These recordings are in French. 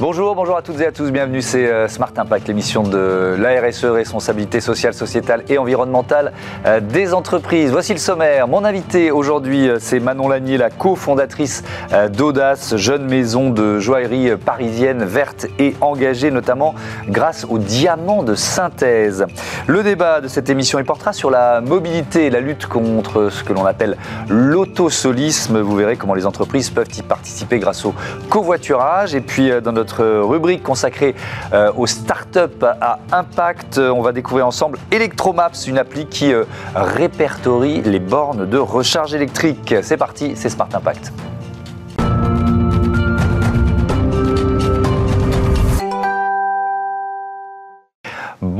Bonjour, bonjour à toutes et à tous, bienvenue, c'est euh, Smart Impact, l'émission de la RSE, responsabilité sociale, sociétale et environnementale euh, des entreprises. Voici le sommaire. Mon invité aujourd'hui, euh, c'est Manon Lanier, la cofondatrice d'Audace, jeune maison de joaillerie parisienne verte et engagée, notamment grâce au diamant de synthèse. Le débat de cette émission, il portera sur la mobilité la lutte contre ce que l'on appelle l'autosolisme. Vous verrez comment les entreprises peuvent y participer grâce au covoiturage. Et puis, dans notre rubrique consacrée euh, aux startups à impact. On va découvrir ensemble Electromaps, une appli qui euh, répertorie les bornes de recharge électrique. C'est parti, c'est Smart Impact.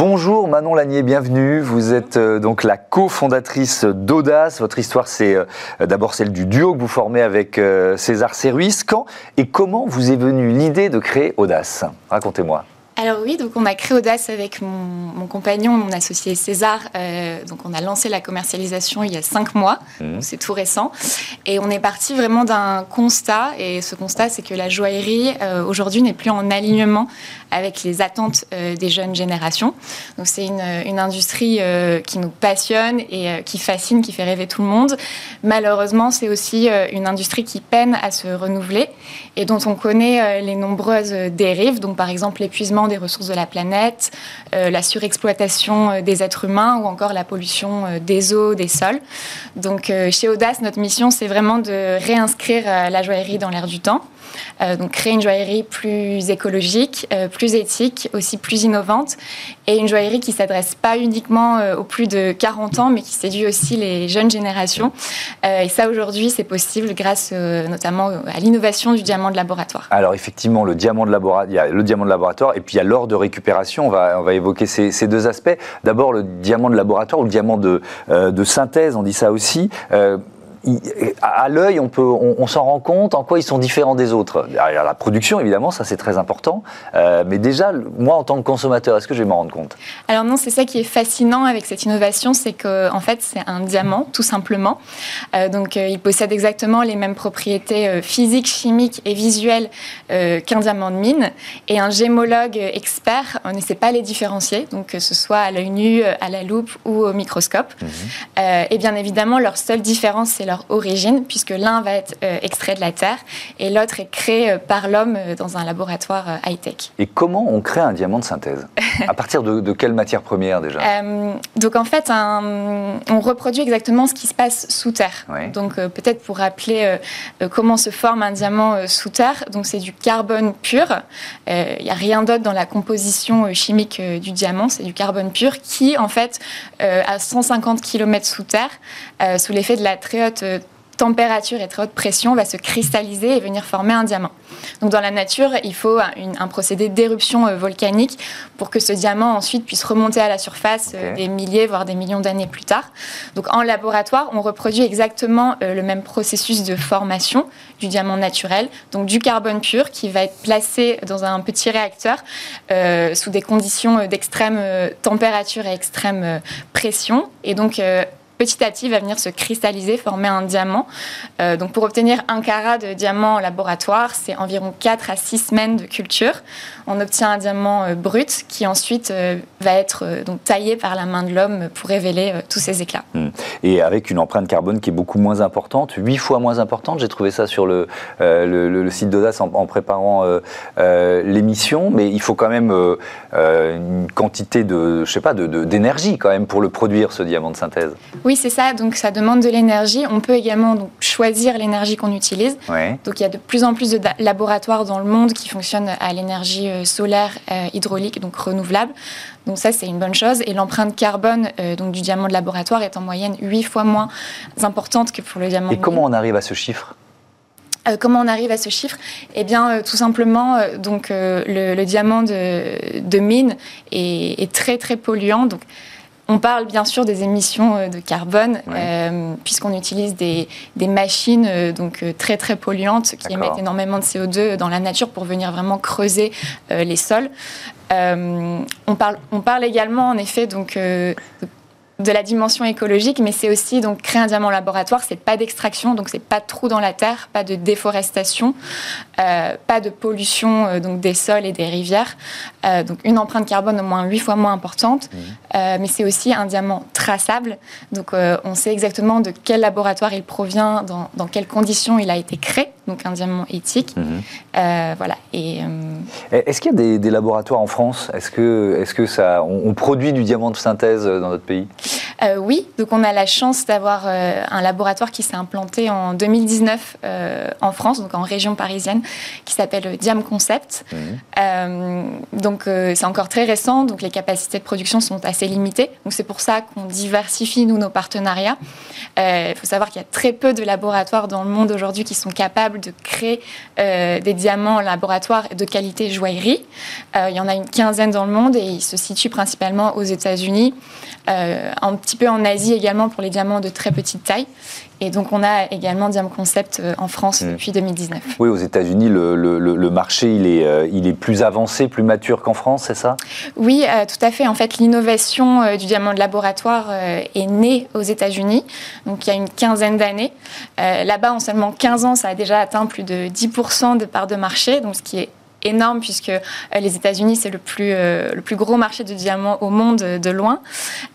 Bonjour Manon Lanier, bienvenue. Vous êtes euh, donc la cofondatrice d'Audace. Votre histoire, c'est euh, d'abord celle du duo que vous formez avec euh, César Serruis. Quand et comment vous est venue l'idée de créer Audace? Racontez-moi. Alors oui, donc on a créé Audace avec mon, compagnon, mon associé César. Euh, donc on a lancé la commercialisation il y a cinq mois, mmh. c'est tout récent. Et on est parti vraiment d'un constat, et ce constat c'est que la joaillerie euh, aujourd'hui n'est plus en alignement avec les attentes euh, des jeunes générations. Donc c'est une, une, industrie qui nous passionne et qui fascine, qui fait rêver tout le monde. Malheureusement, c'est aussi une industrie qui peine à se renouveler et dont on connaît les nombreuses dérives. Donc par exemple l'épuisement des ressources de la planète, euh, la surexploitation euh, des êtres humains ou encore la pollution euh, des eaux, des sols. Donc chez Audace, notre mission, c'est vraiment de réinscrire la joaillerie dans l'air du temps. Euh, donc créer une joaillerie plus écologique, euh, plus éthique, aussi plus innovante, et une joaillerie qui s'adresse pas uniquement euh, aux plus de 40 ans, mais qui séduit aussi les jeunes générations. et ça, aujourd'hui, c'est possible grâce notamment à l'innovation du diamant de laboratoire. Alors effectivement, le diamant de laboratoire, il y a le diamant de laboratoire, et puis il y a l'or de récupération. On va, on va évoquer ces, deux aspects. D'abord, le diamant de laboratoire ou le diamant de, de synthèse, on dit ça aussi à l'œil, on, peut, on, s'en rend compte en quoi ils sont différents des autres. Derrière la production, évidemment, ça c'est très important. Euh, mais déjà, moi en tant que consommateur, est-ce que je vais m'en rendre compte? Alors non, c'est ça qui est fascinant avec cette innovation, c'est qu'en en fait c'est un diamant, tout simplement. Euh, donc euh, il possède exactement les mêmes propriétés physiques, chimiques et visuelles qu'un diamant de mine. Et un gémologue expert ne sait pas les différencier, donc que ce soit à l'œil nu, à la loupe ou au microscope. Mhm. et bien évidemment, leur seule différence, c'est leur origine, puisque l'un va être euh, extrait de la Terre et l'autre est créé euh, par l'homme euh, dans un laboratoire high-tech. Et comment on crée un diamant de synthèse? À partir de, quelle matière première déjà? Donc en fait, on reproduit exactement ce qui se passe sous Terre. Donc peut-être pour rappeler comment se forme un diamant sous Terre, donc c'est du carbone pur. Il n'y a rien d'autre dans la composition chimique du diamant, c'est du carbone pur qui en fait à 150 km sous Terre, sous l'effet de la très haute euh, température et très haute pression va se cristalliser et venir former un diamant. Donc dans la nature, il faut un, procédé d'éruption euh, volcanique pour que ce diamant ensuite puisse remonter à la surface euh, des milliers, voire des millions d'années plus tard. Donc en laboratoire, on reproduit exactement le même processus de formation du diamant naturel, donc du carbone pur qui va être placé dans un petit réacteur sous des conditions d'extrême température et extrême pression. Et donc petit à petit va venir se cristalliser, former un diamant. Euh, donc pour obtenir un carat de diamant en laboratoire, c'est environ 4 à 6 semaines de culture. On obtient un diamant euh, brut qui ensuite euh, va être donc taillé par la main de l'homme pour révéler tous ses éclats. Hmm. Et avec une empreinte carbone qui est beaucoup moins importante, 8 fois moins importante. J'ai trouvé ça sur le, le, site d'Audace en, préparant l'émission, mais il faut quand même une quantité de, je sais pas, d'énergie quand même pour le produire ce diamant de synthèse. Oui, c'est ça. Donc, ça demande de l'énergie. On peut également donc, choisir l'énergie qu'on utilise. Donc, il y a de plus en plus de laboratoires dans le monde qui fonctionnent à l'énergie euh, solaire, euh, hydraulique, donc renouvelable. Donc, ça, c'est une bonne chose. Et l'empreinte carbone euh, donc, du diamant de laboratoire est en moyenne 8 fois moins importante que pour le diamant. Et comment on arrive à ce chiffre comment on arrive à ce chiffre Eh bien, tout simplement, donc le, diamant de, mine est, est, très très polluant. Donc, on parle bien sûr des émissions euh, de carbone, euh, puisqu'on utilise des, machines euh, donc, très très polluantes qui émettent énormément de CO2 dans la nature pour venir vraiment creuser les sols. on, parle, on parle également en effet donc, de la dimension écologique, mais c'est aussi donc créer un diamant laboratoire, c'est pas d'extraction, donc c'est pas de trou dans la terre, pas de déforestation, euh, pas de pollution euh, donc des sols et des rivières, euh, donc une empreinte carbone au moins huit fois moins importante, mmh. mais c'est aussi un diamant traçable, donc on sait exactement de quel laboratoire il provient, dans, dans, quelles conditions il a été créé, donc un diamant éthique, mmh. voilà. Et est-ce qu'il y a des, des, laboratoires en France? Est-ce que, est-ce que ça, on produit du diamant de synthèse dans notre pays? Euh, oui, donc on a la chance d'avoir euh, un laboratoire qui s'est implanté en 2019 euh, en France, donc en région parisienne, qui s'appelle Diam Concept. Mhm. donc c'est encore très récent, donc les capacités de production sont assez limitées. Donc c'est pour ça qu'on diversifie nous nos partenariats. Il faut savoir qu'il y a très peu de laboratoires dans le monde aujourd'hui qui sont capables de créer des diamants en laboratoire de qualité joaillerie. il y en a une quinzaine dans le monde et ils se situent principalement aux États-Unis, un petit peu en Asie également pour les diamants de très petite taille. Et donc, on a également Diam Concept euh, en France mm. depuis 2019. Oui, aux États-Unis, le, marché, il est, euh, il est plus avancé, plus mature qu'en France, c'est ça? Oui, euh, tout à fait. En fait, l'innovation du diamant de laboratoire est née aux États-Unis, donc il y a une quinzaine d'années. Là-bas, en seulement 15 ans, ça a déjà atteint plus de 10% de part de marché, donc ce qui est énorme puisque euh, les États-Unis, c'est le, plus, euh, le plus gros marché de diamants au monde de loin.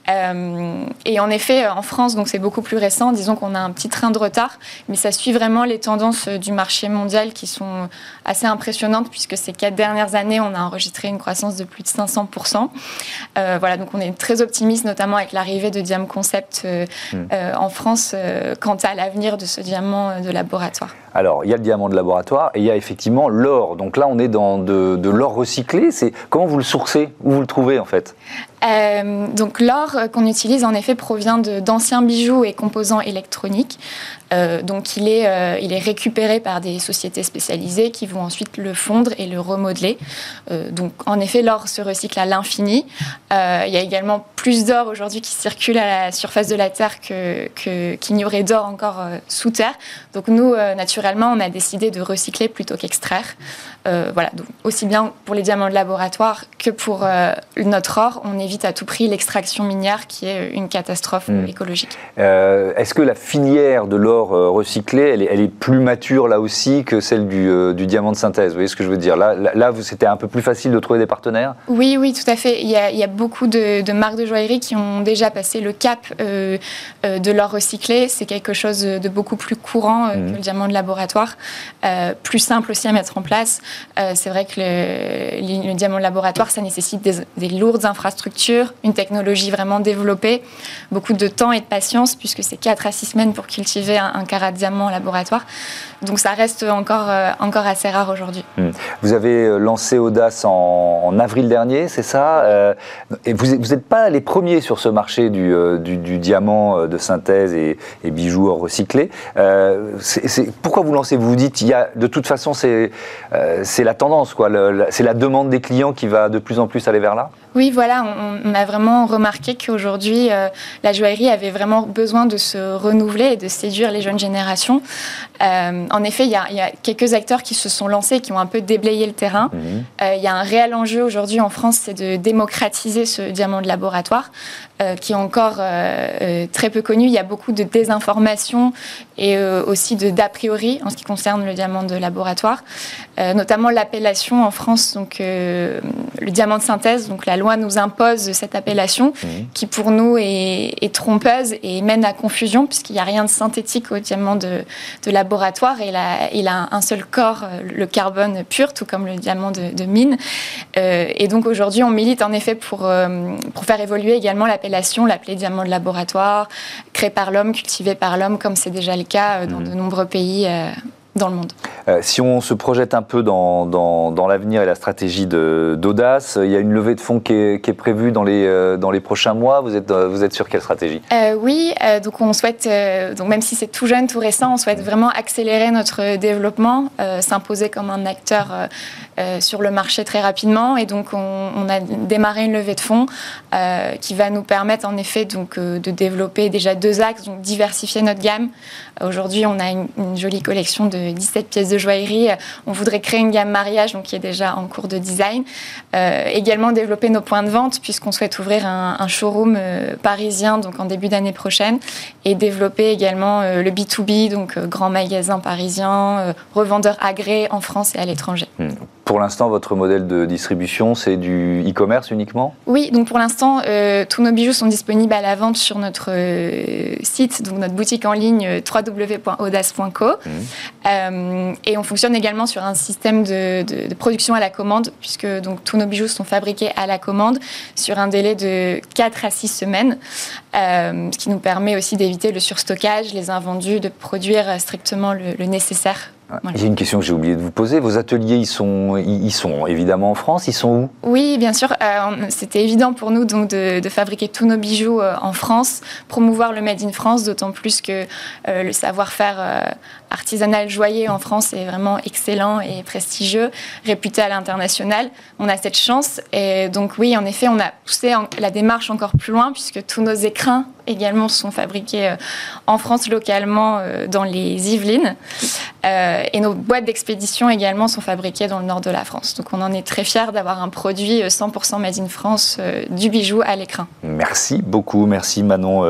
Euh, et en effet, en France, donc c'est beaucoup plus récent. Disons qu'on a un petit train de retard, mais ça suit vraiment les tendances du marché mondial qui sont assez impressionnantes puisque ces quatre dernières années, on a enregistré une croissance de plus de 500%. voilà, donc on est très optimiste, notamment avec l'arrivée de Diam Concept hmm. en France quant à l'avenir de ce diamant de laboratoire. Alors, il y a le diamant de laboratoire et il y a effectivement l'or. Donc là, on est dans de, l'or recyclé. C'est comment vous le sourcez? Où vous le trouvez en fait? Euh, donc l'or qu'on utilise en effet provient d'anciens bijoux et composants électroniques. Euh, donc il est, euh, il est récupéré par des sociétés spécialisées qui vont ensuite le fondre et le remodeler. donc en effet l'or se recycle à l'infini. il y a également plus d'or aujourd'hui qui circule à la surface de la Terre qu'il que, n'y aurait d'or encore sous terre. Donc nous, naturellement, on a décidé de recycler plutôt qu'extraire. Voilà, donc aussi bien pour les diamants de laboratoire que pour notre or, on évite à tout prix l'extraction minière qui est une catastrophe hmm. écologique. Euh, est-ce que la filière de l'or euh, recyclé, elle est, plus mature là aussi que celle euh, du, diamant de synthèse? Vous voyez ce que je veux dire? Là, là, c'était un peu plus facile de trouver des partenaires? Oui, oui, tout à fait. Il y a, beaucoup de, marques de joaillerie qui ont déjà passé le cap de l'or recyclé. C'est quelque chose de beaucoup plus courant hmm. que le diamant de laboratoire, plus simple aussi à mettre en place. C'est vrai que le, diamant de laboratoire, ça nécessite des, des lourdes infrastructures une technologie vraiment développée, beaucoup de temps et de patience, puisque c'est 4 à 6 semaines pour cultiver un, carat de diamant en laboratoire. Donc ça reste encore, euh, encore assez rare aujourd'hui. Hmm. Vous avez euh, lancé Audace en, avril dernier, c'est ça euh, Et vous n'êtes pas les premiers sur ce marché du, diamant de synthèse et, bijoux recyclés. pourquoi vous lancez? Vous vous dites, y a, de toute façon, c'est la tendance, c'est la demande des clients qui va de plus en plus aller vers là oui, voilà, on, a vraiment remarqué qu'aujourd'hui, euh, la joaillerie avait vraiment besoin de se renouveler et de séduire les jeunes générations. Euh, en effet, il y, a, quelques acteurs qui se sont lancés, qui ont un peu déblayé le terrain. Mhm. Euh, il y a un réel enjeu aujourd'hui en France, c'est de démocratiser ce diamant de laboratoire, qui est encore très peu connu. Il y a beaucoup de désinformation et aussi de d'a priori en ce qui concerne le diamant de laboratoire, notamment l'appellation en France, donc le diamant de synthèse, donc la loi nous impose cette appellation mmh. qui pour nous est, trompeuse et mène à confusion puisqu'il n'y a rien de synthétique au diamant de, laboratoire et il a un seul corps, euh, le carbone pur, tout comme le diamant de, mine. Euh, et donc aujourd'hui, on milite en effet pour, euh, pour faire évoluer également l'appellation, l'appeler diamant de laboratoire, créé par l'homme, cultivé par l'homme, comme c'est déjà le cas dans mmh. de nombreux pays dans le monde. Euh, si on se projette un peu dans, dans, l'avenir et la stratégie d'Audace, il y a une levée de fonds qui est, qui est prévue dans les, euh, dans les prochains mois. Vous êtes, vous êtes sur quelle stratégie? Euh, Oui, donc on souhaite, donc même si c'est tout jeune, tout récent, on souhaite vraiment accélérer notre développement, s'imposer comme un acteur sur le marché très rapidement. Et donc on, on a démarré une levée de fonds qui va nous permettre en effet donc, de développer déjà deux axes, donc diversifier notre gamme. Aujourd'hui, on a une, une jolie collection de 17 pièces de joaillerie, on voudrait créer une gamme mariage, donc qui est déjà en cours de design. également développer nos points de vente, puisqu'on souhaite ouvrir un, un showroom parisien donc en début d'année prochaine, et développer également le B2B, donc grand magasin parisien, revendeur agréé en France et à l'étranger. Hmm. Pour l'instant, votre modèle de distribution, c'est du e-commerce uniquement? Oui, donc pour l'instant, euh, tous nos bijoux sont disponibles à la vente sur notre euh, site, donc notre boutique en ligne euh, www.audace.co. Mmh. Et on fonctionne également sur un système de, production à la commande, puisque donc, tous nos bijoux sont fabriqués à la commande sur un délai de 4 à 6 semaines, ce qui nous permet aussi d'éviter le surstockage, les invendus, de produire strictement le nécessaire a une question que j'ai oublié de vous poser. Vos ateliers, ils sont, ils sont évidemment en France. Ils sont où? Oui, bien sûr. Euh, c'était évident pour nous donc de, fabriquer tous nos bijoux euh, en France, promouvoir le Made in France, d'autant plus que euh, le savoir-faire artisanal joaillier en France est vraiment excellent et prestigieux, réputé à l'international. On a cette chance. Et donc oui, en effet, on a poussé la démarche encore plus loin puisque tous nos écrins également sont fabriqués en France localement dans les Yvelines. Euh, et nos boîtes d'expédition également sont fabriquées dans le nord de la France. Donc on en est très fiers d'avoir un produit 100% euh, made in France euh, du bijou à l'écrin. Merci beaucoup, merci Manon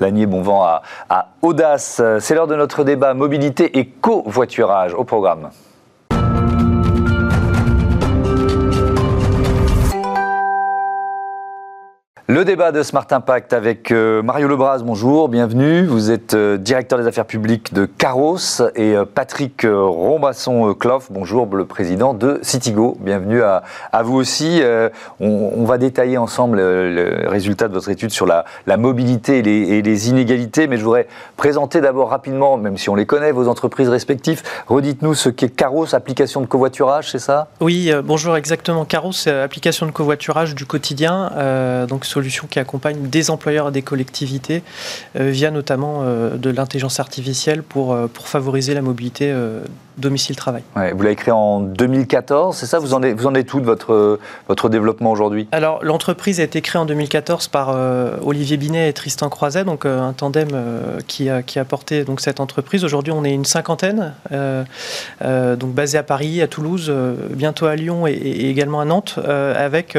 Lanier, bon vent à Audace. C'est l'heure de notre débat mobilité et covoiturage au programme. Le débat de Smart Impact avec euh, Mario Lebras, bonjour, bienvenue. Vous êtes euh, directeur des affaires publiques de Caros et euh, Patrick Rombasson-Cloff, bonjour, le président de Citigo. Bienvenue à, vous aussi. On, va détailler ensemble le résultat de votre étude sur la, mobilité et les, inégalités, mais je voudrais présenter d'abord rapidement, même si on les connaît, vos entreprises respectives. Redites-nous ce qu'est Caros, application de covoiturage, c'est ça? Oui, bonjour, exactement. Caros, application de covoiturage du quotidien. donc solution qui accompagne des employeurs et des collectivités euh, via notamment euh, de l'intelligence artificielle pour, euh, pour favoriser la mobilité domicile-travail. vous l'avez créé en 2014, c'est ça? Vous en, êtes, vous en êtes où de votre, votre développement aujourd'hui? Alors l'entreprise a été créée en 2014 par Olivier Binet et Tristan Croiset, donc un tandem qui, a, qui a porté donc, cette entreprise. Aujourd'hui on est une cinquantaine, donc basée à Paris, à Toulouse, bientôt à Lyon et, et également à Nantes, avec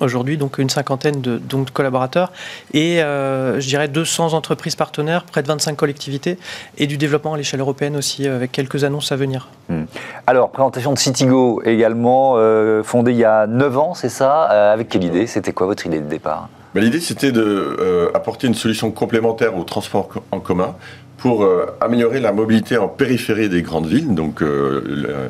aujourd'hui, donc une cinquantaine de, donc, collaborateurs et euh, je dirais 200 entreprises partenaires, près de 25 collectivités et du développement à l'échelle européenne aussi, euh, avec quelques annonces à venir. Hmm. Alors, présentation de Citigo également, euh, fondée il y a 9 ans, c'est ça? Avec quelle idée? C'était quoi votre idée de départ? Ben, L'idée, c'était d'apporter une solution complémentaire au transport en commun pour améliorer la mobilité en périphérie des grandes villes, donc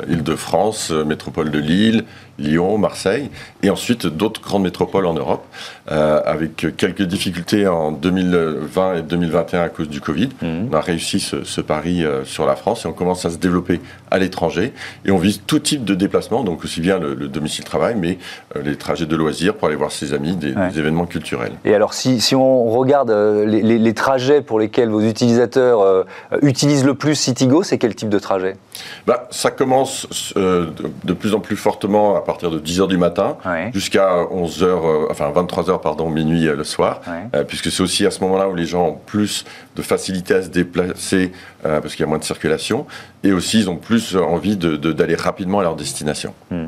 Île-de-France, métropole de Lille, Lyon, Marseille, et ensuite d'autres grandes métropoles en Europe, euh, avec quelques difficultés en 2020 et 2021 à cause du Covid. Mhm. On a réussi ce, pari euh, sur la France et on commence à se développer à l'étranger. Et on vise tout type de déplacement, donc aussi bien le, domicile-travail, mais euh, les trajets de loisirs pour aller voir ses amis, des, événements culturels. Et alors, si, si on regarde les, trajets pour lesquels vos utilisateurs utilisent le plus Citigo, c'est quel type de trajet? Bah, Ça commence de, plus en plus fortement à partir de 10h du matin jusqu'à 11h, euh, enfin 23h, pardon, minuit euh, le soir, euh, puisque c'est aussi à ce moment-là où les gens ont plus de facilité à se déplacer parce qu'il y a moins de circulation et aussi ils ont plus envie d'aller rapidement à leur destination. Hmm.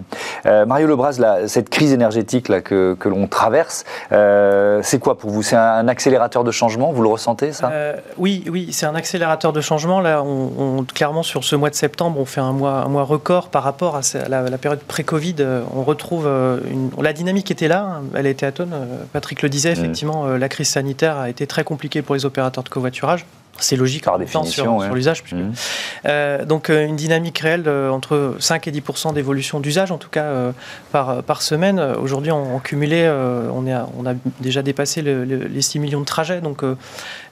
Mario Lebras, cette crise énergétique là, que, que l'on traverse, c'est quoi pour vous? C'est un accélérateur de changement? Vous le ressentez ça? Oui, oui, c'est un accélérateur de changement. Là, on, clairement sur ce mois de septembre, on fait un mois, un mois record par rapport à la, la période pré-Covid euh, on retrouve euh, la dynamique était là, hein, elle été atone. Euh, Patrick le disait, mm. effectivement, la crise sanitaire a été très compliquée pour les opérateurs de covoiturage. C'est logique par définition sur, l'usage. Mm. donc une dynamique réelle entre 5 et 10% d'évolution d'usage, en tout cas par, par semaine. Aujourd'hui, en, cumulé, on, est on a déjà dépassé les 6 millions de trajets. Donc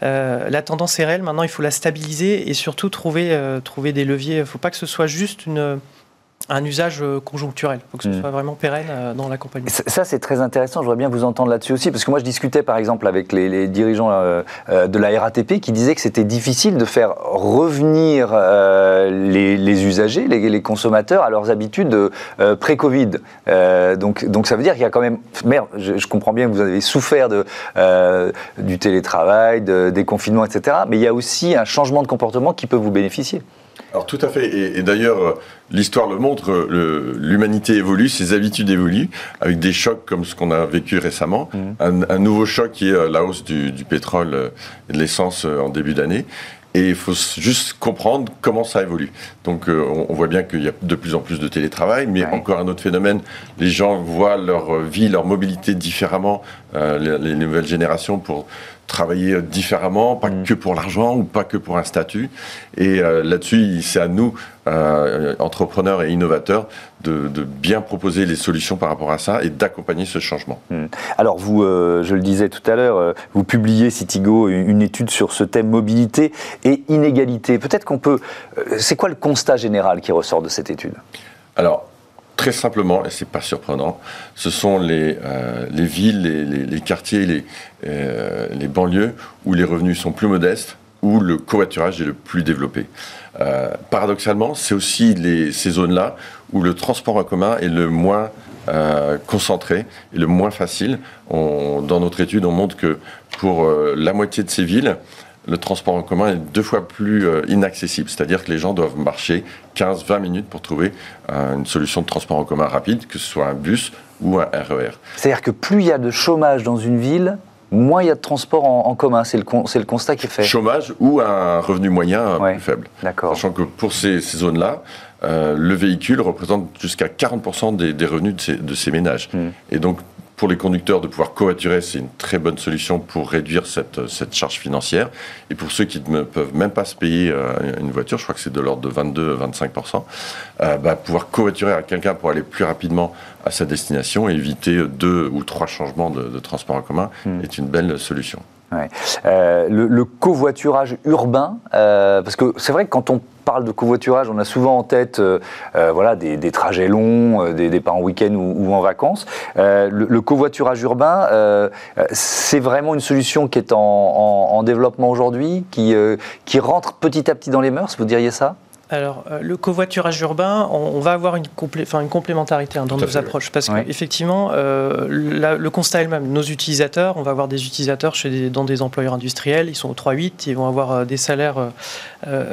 la tendance est réelle. Maintenant, il faut la stabiliser et surtout trouver, trouver des leviers. Il ne faut pas que ce soit juste une un usage euh, conjoncturel. Il faut que ce mm. soit vraiment pérenne euh, dans l'accompagnement. Ça, c'est très intéressant. Je voudrais bien vous entendre là-dessus aussi, parce que moi, je discutais par exemple avec les, dirigeants euh, de la RATP qui disaient que c'était difficile de faire revenir les, usagers, les, consommateurs à leurs habitudes pré-Covid. donc, donc, ça veut dire qu'il y a quand même. Merde, je, comprends bien que vous avez souffert de, du télétravail, des confinements, etc. Mais il y a aussi un changement de comportement qui peut vous bénéficier. Alors tout à fait. Et, d'ailleurs, l'histoire le montre, l'humanité évolue, ses habitudes évoluent, avec des chocs comme ce qu'on a vécu récemment. Mmh. Un, nouveau choc qui est la hausse du, du pétrole et de l'essence en début d'année. Et il faut juste comprendre comment ça évolue. Donc euh, on, voit bien qu'il y a de plus en plus de télétravail, mais encore un autre phénomène, les gens voient leur vie, leur mobilité différemment, euh, les, nouvelles générations pour travailler différemment, pas mm. que pour l'argent ou pas que pour un statut. Et euh, là-dessus, c'est à nous, euh, entrepreneurs et innovateurs, de, bien proposer les solutions par rapport à ça et d'accompagner ce changement. Mm. Alors vous, euh, je le disais tout à l'heure, vous publiez Citigo une étude sur ce thème mobilité et inégalité. Peut-être qu'on peut. c'est quoi le constat général qui ressort de cette étude? Alors, très simplement, et c'est pas surprenant, ce sont les, euh, les villes, les, quartiers, les, euh, les banlieues où les revenus sont plus modestes, où le covoiturage est le plus développé. Euh, paradoxalement, c'est aussi ces zones-là où le transport en commun est le moins concentré et le moins facile. Dans notre étude, on montre que pour la moitié de ces villes, le transport en commun est deux fois plus euh, inaccessible. C'est-à-dire que les gens doivent marcher 15-20 minutes pour trouver euh, une solution de transport en commun rapide, que ce soit un bus ou un RER. E C'est-à-dire que plus il y a de chômage dans une ville, moins il y a de transport en, commun. C'est le, le, constat qui est fait. Chômage ou un revenu moyen plus faible. D'accord. Sachant que pour ces, zones-là, euh, le véhicule représente jusqu'à 40% des, revenus de ces, ménages. Hmm. Et donc, pour les conducteurs de pouvoir covoiturer, c'est une très bonne solution pour réduire cette, cette, charge financière. Et pour ceux qui ne peuvent même pas se payer euh, une voiture, je crois que c'est de l'ordre de 22-25%, euh, bah, pouvoir covoiturer à quelqu'un pour aller plus rapidement à sa destination et éviter deux ou trois changements de, transport en commun hmm. est une belle solution. Euh, le, covoiturage urbain, euh, parce que c'est vrai que quand on parle de covoiturage, on a souvent en tête euh, voilà, des, trajets longs, des départs en week-end ou, en vacances. Le, covoiturage urbain, c'est vraiment une solution qui est en, développement aujourd'hui, qui, qui rentre petit à petit dans les mœurs, vous diriez ça? Alors, euh, le covoiturage urbain, on, va avoir une, une complémentarité hein, dans nos approches. Parce qu'effectivement, euh, le constat est le même. Nos utilisateurs, on va avoir des utilisateurs chez dans des employeurs industriels, ils sont au 3-8, ils vont avoir euh, des salaires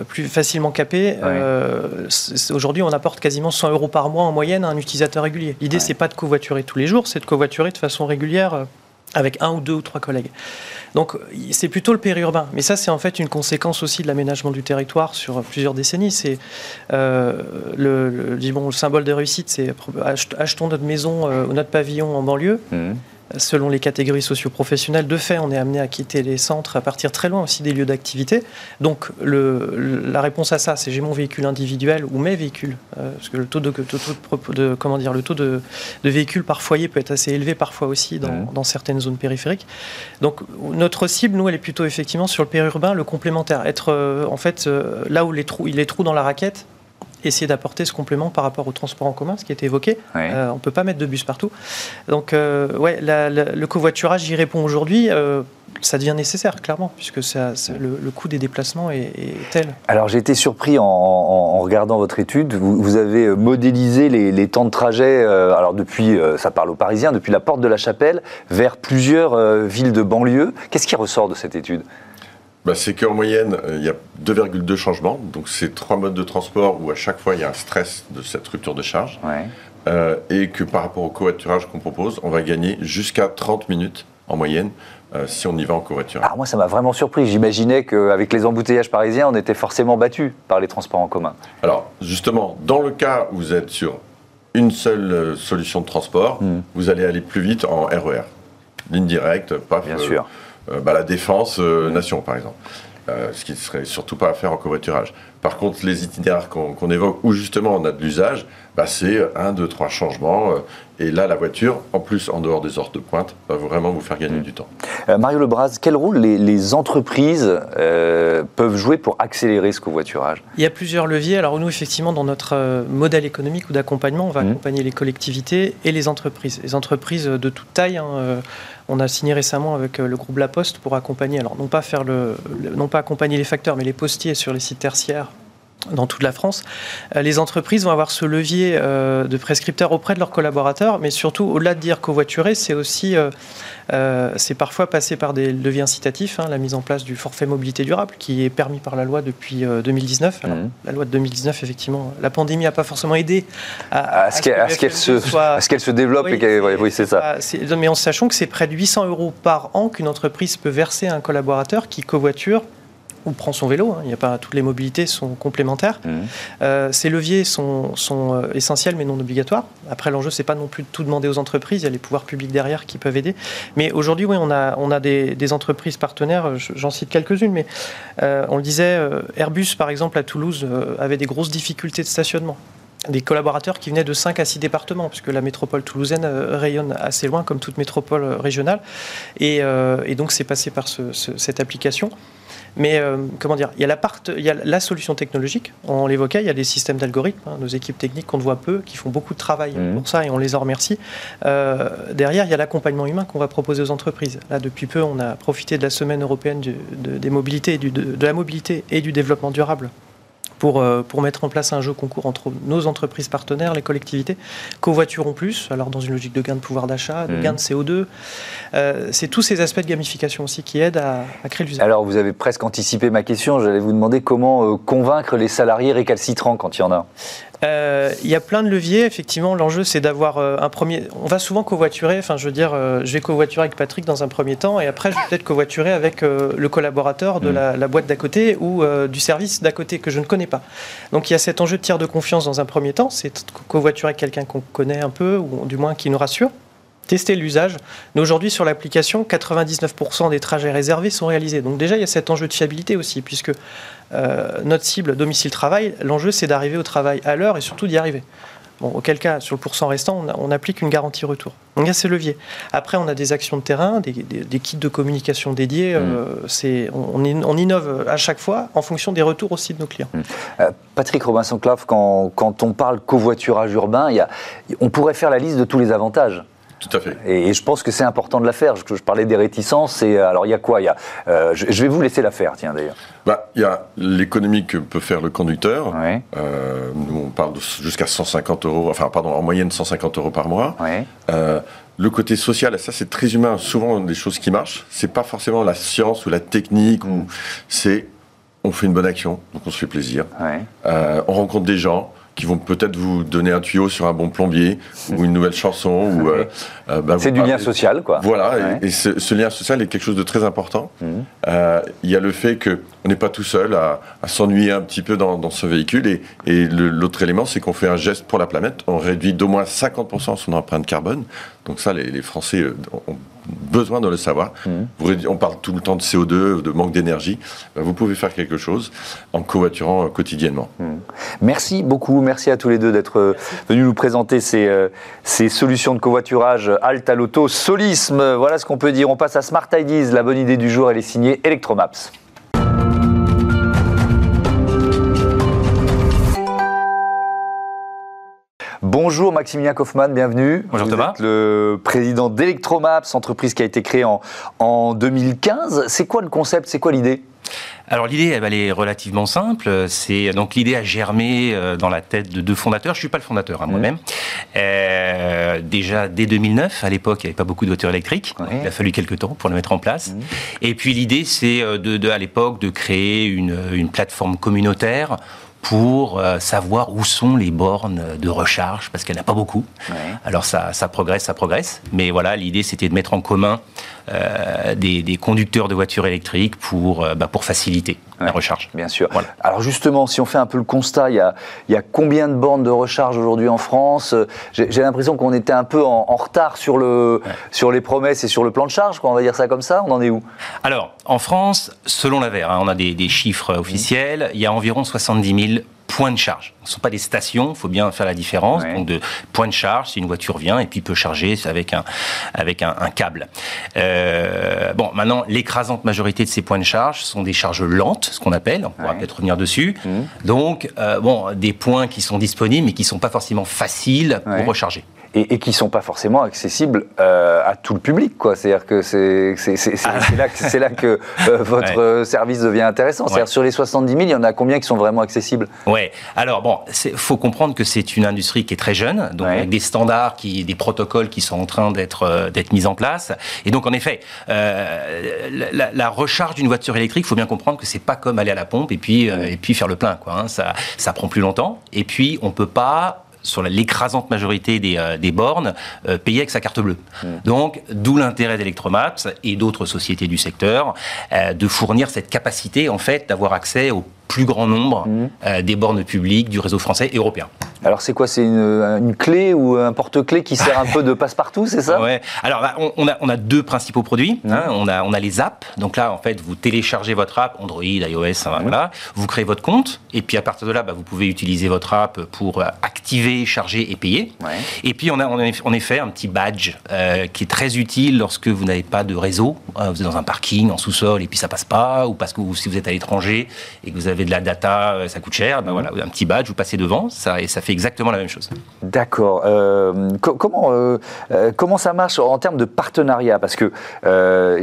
plus facilement capés. Aujourd'hui, on apporte quasiment 100 euros par mois en moyenne à un utilisateur régulier. L'idée, c'est pas de covoiturer tous les jours, c'est de covoiturer de façon régulière avec un ou deux ou trois collègues. Donc c'est plutôt le périurbain. Mais ça, c'est en fait une conséquence aussi de l'aménagement du territoire sur plusieurs décennies. C'est euh, le, bon, le symbole de réussite, c'est achetons notre maison euh, ou notre pavillon en banlieue. Mmh selon les catégories socioprofessionnelles. De fait, on est amené à quitter les centres, à partir très loin aussi des lieux d'activité. Donc, le, la réponse à ça, c'est j'ai mon véhicule individuel ou mes véhicules, euh, parce que le taux de, de, comment dire, le taux de, de, véhicules par foyer peut être assez élevé parfois aussi dans, dans, certaines zones périphériques. Donc, notre cible, nous, elle est plutôt effectivement sur le périurbain, le complémentaire, être euh, en fait euh, là où les trous, il est trous dans la raquette essayer d'apporter ce complément par rapport au transport en commun, ce qui a été évoqué. Euh, on ne peut pas mettre de bus partout. Donc, euh, ouais, le covoiturage y répond aujourd'hui. Euh, ça devient nécessaire, clairement, puisque ça, le, coût des déplacements est, tel. Alors j'ai été surpris en, regardant votre étude. Vous, avez modélisé les, temps de trajet, alors depuis, ça parle aux Parisiens, depuis la porte de la Chapelle vers plusieurs villes de banlieue. Qu'est-ce qui ressort de cette étude? Bah, c'est qu'en moyenne, euh, il y a 2,2 changements. Donc, c'est trois modes de transport où à chaque fois, il y a un stress de cette rupture de charge. Euh, et que par rapport au covoiturage qu'on propose, on va gagner jusqu'à 30 minutes en moyenne euh, si on y va en covoiturage. Alors moi, ça m'a vraiment surpris. J'imaginais qu'avec les embouteillages parisiens, on était forcément battu par les transports en commun. Alors, justement, dans le cas où vous êtes sur une seule solution de transport, hmm. vous allez aller plus vite en RER. Ligne directe, pas... Bien sûr. Euh, bah, la défense euh, nation, par exemple. Euh, ce qui ne serait surtout pas à faire en covoiturage. Par contre, les itinéraires qu'on évoque, où justement on a de l'usage, bah, c'est un, deux, trois changements. Et là, la voiture, en plus, en dehors des heures de pointe, va vraiment vous faire gagner mmh. du temps. Mario Lebras, quel rôle les, entreprises peuvent jouer pour accélérer ce covoiturage? Il y a plusieurs leviers. Alors nous, effectivement, dans notre modèle économique ou d'accompagnement, on va mmh. accompagner les collectivités et les entreprises. Les entreprises de toute taille. Hein, on a signé récemment avec euh, le groupe La Poste pour accompagner, alors non pas, faire le, non pas accompagner les facteurs, mais les postiers sur les sites tertiaires dans toute la France, euh, les entreprises vont avoir ce levier euh, de prescripteurs auprès de leurs collaborateurs, mais surtout, au-delà de dire covoiturer, c'est aussi, euh, c'est parfois passé par des leviers incitatifs, hein, la mise en place du forfait mobilité durable, qui est permis par la loi depuis 2019. Mmh. La loi de 2019, effectivement, la pandémie n'a pas forcément aidé à, ce qu'elle se, se, développe. Oui, oui c'est ça. Mais en sachant que c'est près de 800 euros par an qu'une entreprise peut verser à un collaborateur qui covoiture ou prend son vélo. Hein. Il y a pas toutes les mobilités sont complémentaires. Mmh. Euh, ces leviers sont, sont euh, essentiels mais non obligatoires. Après, l'enjeu c'est pas non plus de tout demander aux entreprises. Il y a les pouvoirs publics derrière qui peuvent aider. Mais aujourd'hui, oui, on a on a des, des entreprises partenaires. J'en cite quelques-unes, mais euh, on le disait, Airbus par exemple à Toulouse avait des grosses difficultés de stationnement des collaborateurs qui venaient de 5 à 6 départements, puisque la métropole toulousaine rayonne assez loin, comme toute métropole régionale. Et, et donc, c'est passé par ce, cette application. Mais euh, comment dire, il y, a la part, il y a la solution technologique, on l'évoquait, il y a des systèmes d'algorithmes, hein, nos équipes techniques qu'on voit peu, qui font beaucoup de travail mmh. pour ça et on les en remercie. Euh, derrière, il y a l'accompagnement humain qu'on va proposer aux entreprises. Là, depuis peu, on a profité de la semaine européenne des mobilités, du, de la mobilité et du développement durable pour, euh, pour mettre en place un jeu concours entre nos entreprises partenaires, les collectivités, covoiturons plus, alors dans une logique de gain de pouvoir d'achat, de mmh. gain de CO2. Euh, c'est tous ces aspects de gamification aussi qui aident à, créer l'usage. Alors vous avez presque anticipé ma question, j'allais vous demander comment euh, convaincre les salariés récalcitrants quand il y en a. Euh, il y a plein de leviers. Effectivement, l'enjeu, c'est d'avoir euh, un premier. On va souvent covoiturer. Enfin, je veux dire, euh, je vais covoiturer avec Patrick dans un premier temps, et après, je vais peut-être covoiturer avec le collaborateur de mm. la, boîte d'à côté ou du service d'à côté que je ne connais pas. Donc, il y a cet enjeu de tiers de confiance dans un premier temps. C'est covoiturer avec quelqu'un qu'on connaît un peu, ou du moins qui nous rassure tester l'usage. Mais aujourd'hui, sur l'application, 99% des trajets réservés sont réalisés. Donc déjà, il y a cet enjeu de fiabilité aussi, puisque euh, notre cible domicile-travail, l'enjeu, c'est d'arriver au travail à l'heure et surtout d'y arriver. Bon, auquel cas, sur le pourcent restant, on, applique une garantie retour. Donc il y a ces leviers. Après, on a des actions de terrain, des, kits de communication dédiés. Euh, mmh. on, on, innove à chaque fois en fonction des retours aussi de nos clients. Mmh. Euh, Patrick Robinson-Clave, quand, quand, on parle covoiturage urbain, il y a, on pourrait faire la liste de tous les avantages. Tout à fait. Et, je pense que c'est important de la faire. Je, je parlais des réticences. Et, euh, alors, il y a quoi? Il y a, euh, je, vais vous laisser la faire, tiens, d'ailleurs. Bah, il y a l'économie que peut faire le conducteur. Euh, nous, on parle jusqu'à 150 euros, enfin, pardon, en moyenne 150 euros par mois. le côté social, ça c'est très humain. Souvent, des choses qui marchent, c'est pas forcément la science ou la technique, ou c'est on fait une bonne action, donc on se fait plaisir. on rencontre des gens qui vont peut-être vous donner un tuyau sur un bon plombier ou une nouvelle chanson. ou euh, euh, bah, C'est du lien social, quoi. Voilà, et, ce, lien social est quelque chose de très important. Mmh. Euh, il y a le fait qu'on n'est pas tout seul à, s'ennuyer un petit peu dans, ce véhicule. Et, et l'autre élément, c'est qu'on fait un geste pour la planète. On réduit d'au moins 50% son empreinte carbone. Donc ça, les, les Français ont besoin de le savoir. Mmh. On parle tout le temps de CO2, de manque d'énergie. Ben, vous pouvez faire quelque chose en covoiturant euh, quotidiennement. Mmh. Merci beaucoup. Merci à tous les deux d'être euh, venus nous présenter ces, euh, ces, solutions de covoiturage Alta Loto Solisme. Voilà ce qu'on peut dire. On passe à Smart Ideas. La bonne idée du jour, elle est signée Electromaps. Bonjour Maximilien Kaufmann, bienvenue. Bonjour Vous Thomas. Êtes le président d'Electromaps, entreprise qui a été créée en, en 2015. C'est quoi le concept? C'est quoi l'idée? Alors l'idée, elle, est relativement simple. C'est donc l'idée a germé euh, dans la tête de deux fondateurs. Je suis pas le fondateur, hein, mmh. moi-même. Euh, déjà dès 2009, à l'époque, il n'y avait pas beaucoup de voitures électriques. Il a fallu quelques temps pour le mettre en place. Mmh. Et puis l'idée, c'est euh, de, à l'époque de créer une, une plateforme communautaire pour euh, savoir où sont les bornes de recharge, parce qu'il n'y en a pas beaucoup. Alors ça, ça progresse, ça progresse. Mais voilà, l'idée c'était de mettre en commun euh, des, des, conducteurs de voitures électriques pour, euh, bah, pour faciliter la recharge. Bien sûr. Alors justement, si on fait un peu le constat, il y a, il y a combien de bornes de recharge aujourd'hui en France? J'ai l'impression qu'on était un peu en, retard sur, le, sur les promesses et sur le plan de charge, quoi, on va dire ça comme ça. On en est où? Alors, en France, selon la VER, hein, on a des, des chiffres officiels, il y a environ 70 000 points de charge. Ce ne sont pas des stations, il faut bien faire la différence. Donc de point de charge, si une voiture vient et puis peut charger avec un, avec un, câble. Euh, bon, maintenant, l'écrasante majorité de ces points de charge sont des charges lentes, ce qu'on appelle, on pourra peut-être revenir dessus. Mmh. Donc, euh, bon, des points qui sont disponibles mais qui ne sont pas forcément faciles pour recharger. Et, qui ne sont pas forcément accessibles euh, à tout le public. C'est-à-dire que c'est ah. là, là, que euh, votre service devient intéressant. C'est-à-dire sur les 70 000, il y en a combien qui sont vraiment accessibles? Oui, alors bon, il faut comprendre que c'est une industrie qui est très jeune, donc avec des standards, qui, des protocoles qui sont en train d'être euh, mis en place. Et donc en effet, la, la, recharge d'une voiture électrique, il faut bien comprendre que c'est pas comme aller à la pompe et puis, et puis faire le plein. Quoi, hein. ça, ça prend plus longtemps. Et puis on peut pas sur l'écrasante majorité des, euh, bornes, euh, payer avec sa carte bleue. Mm. Donc, d'où l'intérêt d'Electromaps et d'autres sociétés du secteur euh, de fournir cette capacité, en fait, d'avoir accès au plus grand nombre mmh. des bornes publiques du réseau français et européen. Alors c'est quoi C'est une, clé ou un porte-clé qui sert un peu de passe-partout, c'est ça Ouais. Alors bah, on, a, on, a, deux principaux produits. Hein. Mmh. On, a, on a les apps. Donc là, en fait, vous téléchargez votre app, Android, iOS, hein, mmh. voilà. Vous créez votre compte. Et puis à partir de là, bah, vous pouvez utiliser votre app pour activer, charger et payer. Et puis on a en effet un petit badge euh, qui est très utile lorsque vous n'avez pas de réseau. Euh, vous êtes dans un parking, en sous-sol, et puis ça passe pas. Ou parce que si vous êtes à l'étranger et que vous avez de la data, euh, ça coûte cher. Ben voilà, un petit badge, vous passez devant, ça, et ça fait exactement la même chose. D'accord. Euh, comment, euh, comment ça marche en termes de partenariat? Parce que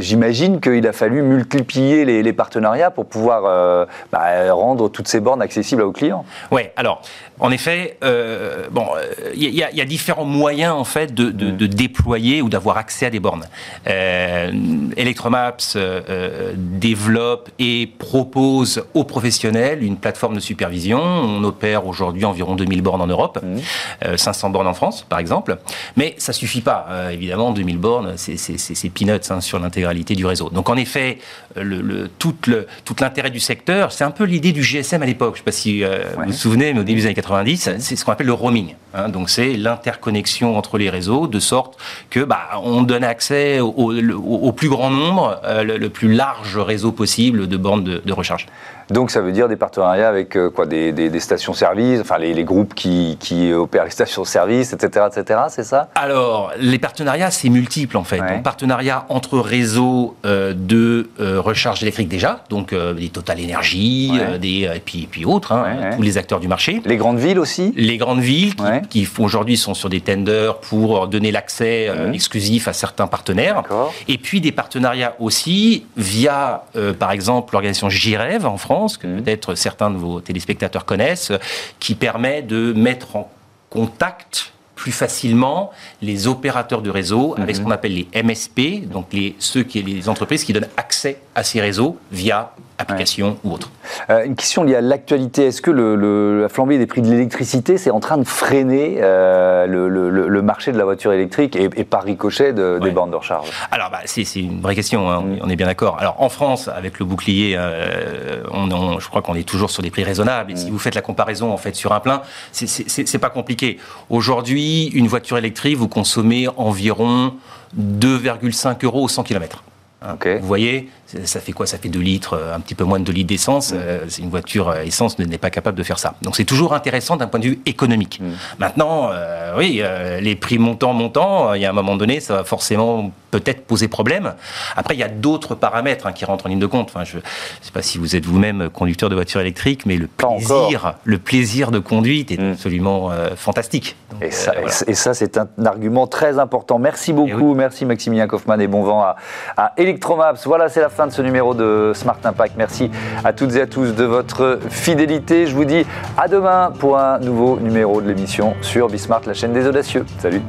j'imagine qu'il a fallu multiplier les, partenariats pour pouvoir bah, rendre toutes ces bornes accessibles aux clients. Oui, alors, en effet, bon, il y, y, a différents moyens en fait de, de, mm. de déployer ou d'avoir accès à des bornes. Electromaps développe et propose aux professionnels, une plateforme de supervision. On opère aujourd'hui environ 2000 bornes en Europe, 500 mmh. euh, bornes en France, par exemple. Mais ça suffit pas, euh, évidemment, 2000 bornes, c'est peanuts hein, sur l'intégralité du réseau. Donc en effet, le, tout l'intérêt du secteur, c'est un peu l'idée du GSM à l'époque. Je ne sais pas si euh, vous vous souvenez, mais au début des années 90, c'est ce qu'on appelle le roaming. Hein. donc c'est l'interconnexion entre les réseaux, de sorte que bah, on donne accès au, plus grand nombre, le, plus large réseau possible de bornes de recharge. Donc ça veut dire des partenariats avec euh, quoi, des, stations-service, enfin les, groupes qui, opèrent les stations-service, etc., etc. C'est ça? Alors les partenariats c'est multiple en fait. Ouais. partenariat entre réseaux euh, de euh, recharge électrique déjà, donc des Total Énergie, des et puis, puis autres, hein, tous les acteurs du marché. Les grandes villes aussi? Les grandes villes qui, aujourd'hui sont sur des tenders pour donner l'accès exclusif à certains partenaires. Et puis des partenariats aussi via par exemple l'organisation Girev en France que peut-être certains de vos téléspectateurs connaissent, qui permet de mettre en contact plus facilement les opérateurs de réseau avec ce mmh. qu'on appelle les MSP, donc les, ceux qui, les entreprises qui donnent accès à ces réseaux via application ou autre. Euh, une question liée à l'actualité. Est-ce que le, la flambée des prix de l'électricité, c'est en train de freiner euh, le, marché de la voiture électrique et, par ricochet des bornes de recharge? Alors, bah, c'est une vraie question, hein, on est bien d'accord. Alors, en France, avec le bouclier, euh, on, je crois qu'on est toujours sur des prix raisonnables. Et si mm. vous faites la comparaison en fait, sur un plein, c'est pas compliqué. Aujourd'hui, une voiture électrique, vous consommez environ 2,5 euros au 100 km. Vous voyez, ça fait quoi? Ça fait 2 litres, euh, un petit peu moins de 2 litres d'essence. Euh, une voiture euh, essence n'est pas capable de faire ça. Donc c'est toujours intéressant d'un point de vue économique. Maintenant, oui, les prix montants, montants, il y a un moment donné, ça va forcément peut-être poser problème. Après, il y a d'autres paramètres hein, qui rentrent en ligne de compte. Enfin, je ne sais pas si vous êtes vous-même conducteur de voiture électrique, mais le plaisir, le plaisir de conduite est mm. absolument fantastique. et, ça, c'est un argument très important. Merci beaucoup, merci Maximilien Kaufmann et bon vent à, à Electromaps. Voilà, c'est la fin de ce numéro de Smart Impact. Merci à toutes et à tous de votre fidélité. Je vous dis à demain pour un nouveau numéro de l'émission sur Bismart, la chaîne des audacieux. Salut